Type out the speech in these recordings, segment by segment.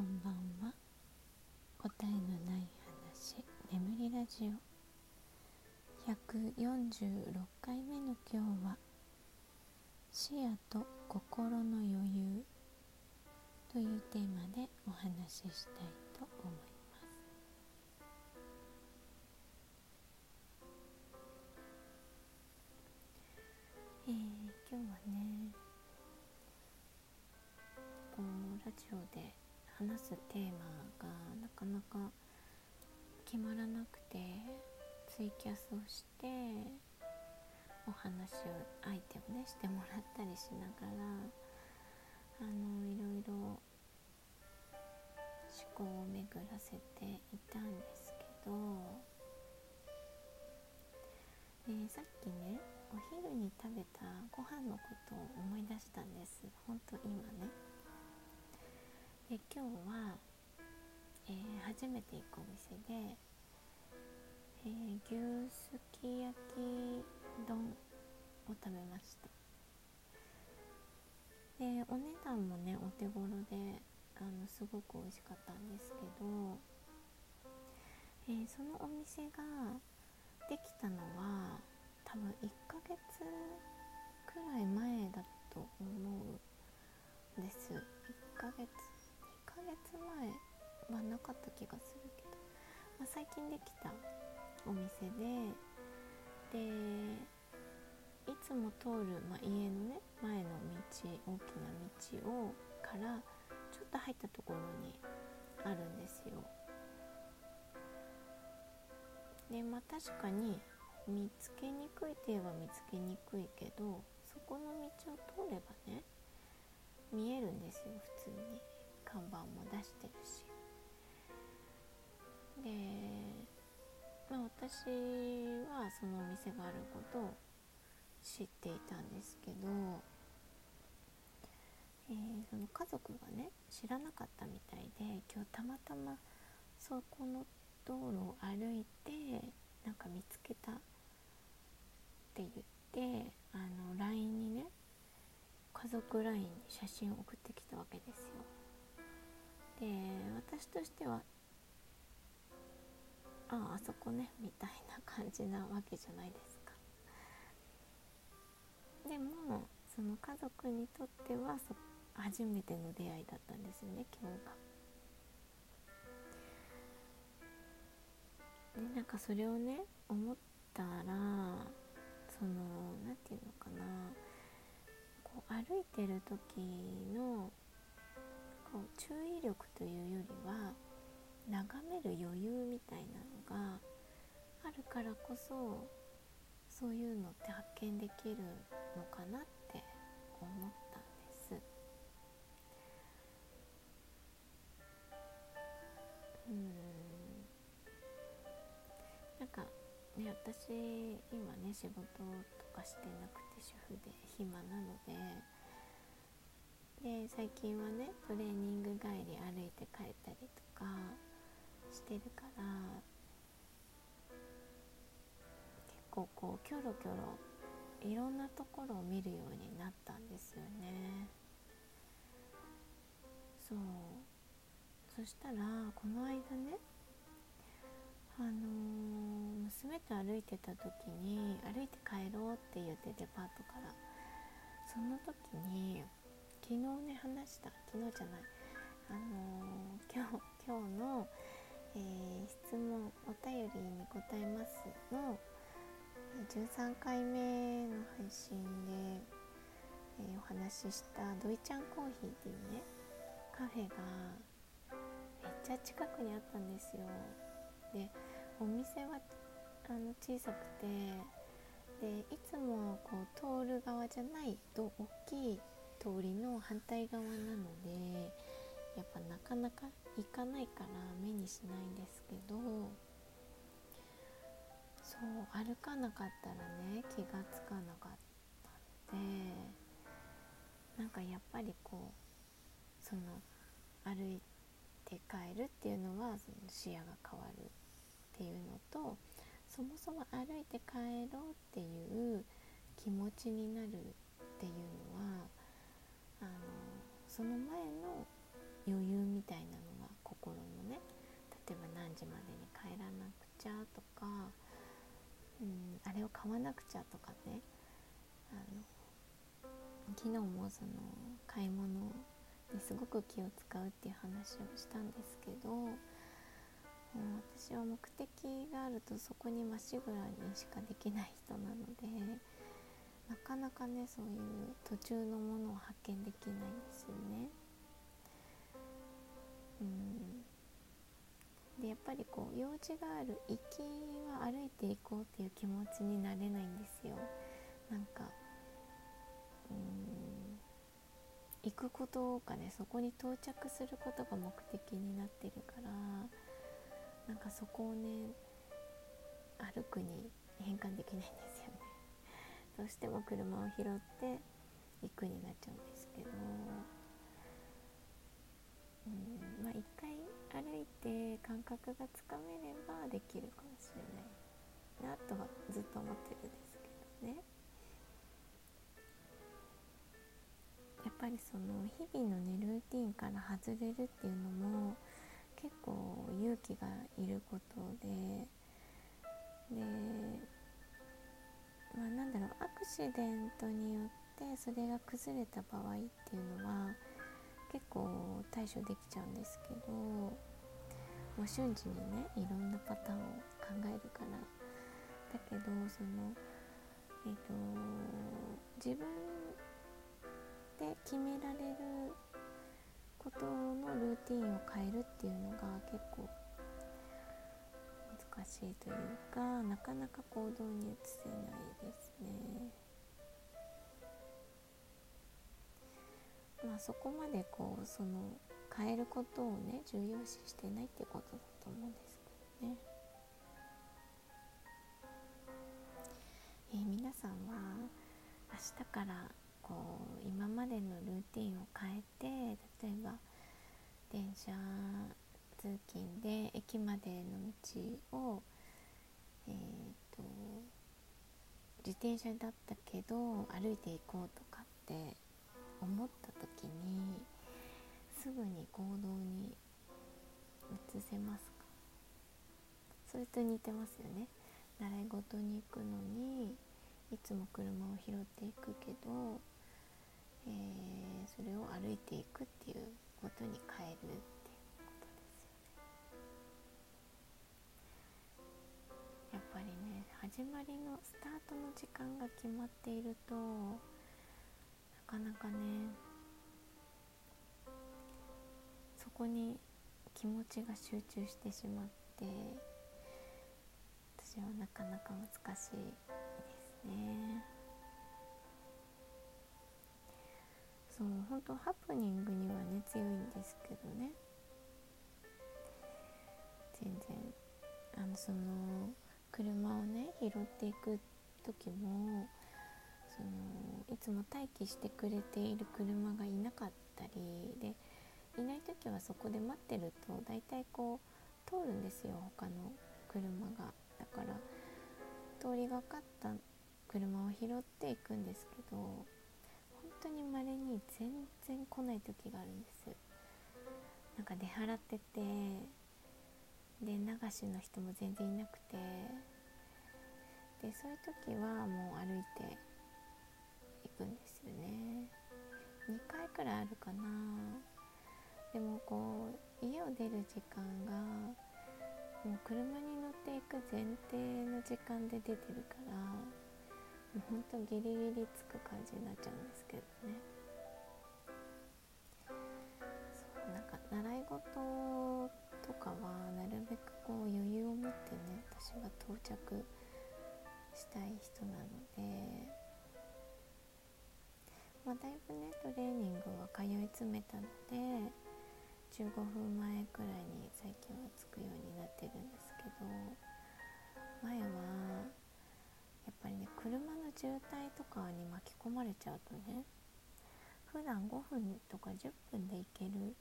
こんばんは。答えのない話眠りラジオ。146回目の今日は視野と心の余裕というテーマでお話ししたいと思います。えー、今日はねこうラジオで話すテーマがなかなか決まらなくてツイキャスをしてお話を相手をねしてもらったりしながらあのいろいろ思考を巡らせていたんですけどでさっきねお昼に食べたご飯のことを思い出したんです。本当今ね。今日は、えー、初めて行くお店で、えー、牛すき焼き丼を食べました。でお値段もねお手頃であのすごく美味しかったんですけど、えー、そのお店ができたのは多分1ヶ月くらい前だと思うんです。1ヶ月ヶ月前はなかった気がするけど、まあ、最近できたお店ででいつも通る、まあ、家のね前の道大きな道をからちょっと入ったところにあるんですよ。でまあ確かに見つけにくいといえば見つけにくいけどそこの道を通ればね見えるんですよ普通に。看板も出してるしでまあ私はそのお店があることを知っていたんですけど、えー、その家族がね知らなかったみたいで今日たまたまそこの道路を歩いてなんか見つけたって言ってあの LINE にね家族 LINE に写真を送ってきたわけですよ。で私としてはあああそこねみたいな感じなわけじゃないですかでもその家族にとってはそ初めての出会いだったんですよね今日が。でなんかそれをね思ったらその何て言うのかなこう歩いてる時のこう注意力というよりは眺める余裕みたいなのがあるからこそそういうのって発見できるのかなって思ったんです。うんなんかね私今ね仕事とかしてなくて主婦で暇なのでで最近はねトレーニング帰り歩いて帰ったりとかしてるから結構こうキョロキョロいろんなところを見るようになったんですよね。そう。そしたらこの間ねあのー、娘と歩いてた時に歩いて帰ろうって言ってデパートからその時に昨日ね話した。昨日じゃない。あのー、今日今日の、えー、質問お便りに答えますの13回目の配信で、えー、お話ししたドイちゃんコーヒーっていうねカフェがめっちゃ近くにあったんですよ。でお店はあの小さくてでいつもこう通る側じゃないと大きい通りの反対側なのでやっぱなかなか行かないから目にしないんですけどそう歩かなかったらね気がつかなかったのでなんかやっぱりこうその歩いて帰るっていうのはその視野が変わるっていうのとそもそも歩いて帰ろうっていう気持ちになるっていうのその前の余裕みたいなのが心のね例えば何時までに帰らなくちゃとか、うん、あれを買わなくちゃとかねあの昨日もその買い物にすごく気を使うっていう話をしたんですけどもう私は目的があるとそこにまっしぐらにしかできない人なのでなかなかねそういう途中のものを発見できないんですよね。うん。でやっぱりこう用事がある行きは歩いていこうっていう気持ちになれないんですよ。なんかうん。行くことがねそこに到着することが目的になってるからなんかそこをね歩くに変換できないんですどうしても車を拾って行くになっちゃうんですけど。うんまあ一回歩いて感覚がつかめればできるかもしれないなとはずっと思ってるんですけどね。やっぱりその日々のねルーティンから外れるっていうのも結構勇気がいることで。でまあなんだろうアクシデントによってそれが崩れた場合っていうのは結構対処できちゃうんですけどもう瞬時にねいろんなパターンを考えるから。だけどそのえっ、ー、と自分で決められることのルーティンを変えるっていうのが結構しいというかなかなか行動に移せないですね。まあ、そこまでこうその変えることをね重要視してないってことだと思うんですけどね。えー、皆さんは明日からこう今までのルーティンを変えて例えば電車通勤で駅までの道を、えーと自転車だったけど歩いていこうとかって思った時にすぐに行動に移せますか？それと似てますよね。習い事に行くのにいつも車を拾っていくけど、えー、それを歩いていくっていう始まりのスタートの時間が決まっているとなかなかねそこに気持ちが集中してしまって私はなかなか難しいですね。そう本当ハプニングにはね強いんですけどね。全然あのその車をね拾っていく時もそのいつも待機してくれている車がいなかったりでいない時はそこで待ってると大体こう通るんですよ他の車が。だから通りがかった車を拾っていくんですけど本当にまれに全然来ない時があるんです。なんか出払っててで流しの人も全然いなくて。でそういう時はもう歩いてくんですよね。2回くらいあるかな。でもこう家を出る時間がもう車に乗っていく前提の時間で出てるからもうほんとギリギリつく感じになっちゃうんですけどね。そうなんか習い事とかはなるべくこう余裕を持ってね私は到着したい人なのでまあ、だいぶねトレーニングは通い詰めたので15分前くらいに最近は着くようになってるんですけど前はやっぱりね車の渋滞とかに巻き込まれちゃうとね普段5分とか10分で行ける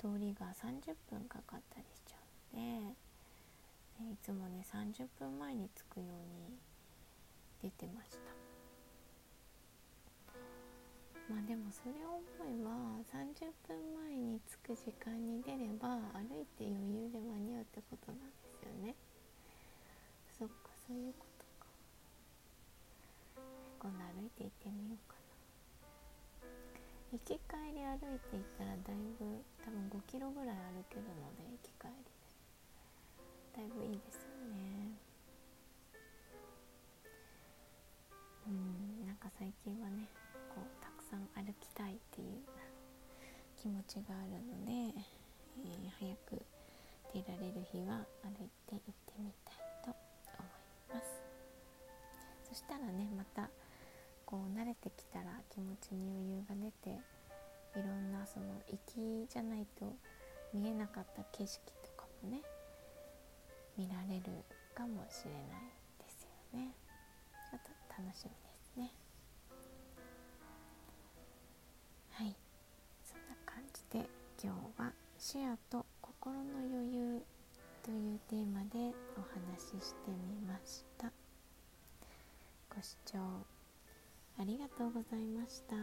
通りが30分かかったりしちゃうので、ね、いつもね30分前に着くように出てました。まあでもそれを思えば30分前に着く時間に出れば歩いて余裕で間に合うってことなんですよね。そっかそういうことか。今度歩いて行ってみようかな。行き帰り歩いて行ったらだいぶ多分5キロぐらい歩けるので行き帰りで。だいぶいいです最近はねこうたくさん歩きたいっていう気持ちがあるので、えー、早く出られる日は歩いて行ってみたいと思います。そしたらねまたこう慣れてきたら気持ちに余裕が出ていろんなその行きじゃないと見えなかった景色とかもね見られるかもしれないですよね。ちょっと楽しみ。今日は「視野と心の余裕」というテーマでお話ししてみました。ご視聴ありがとうございました。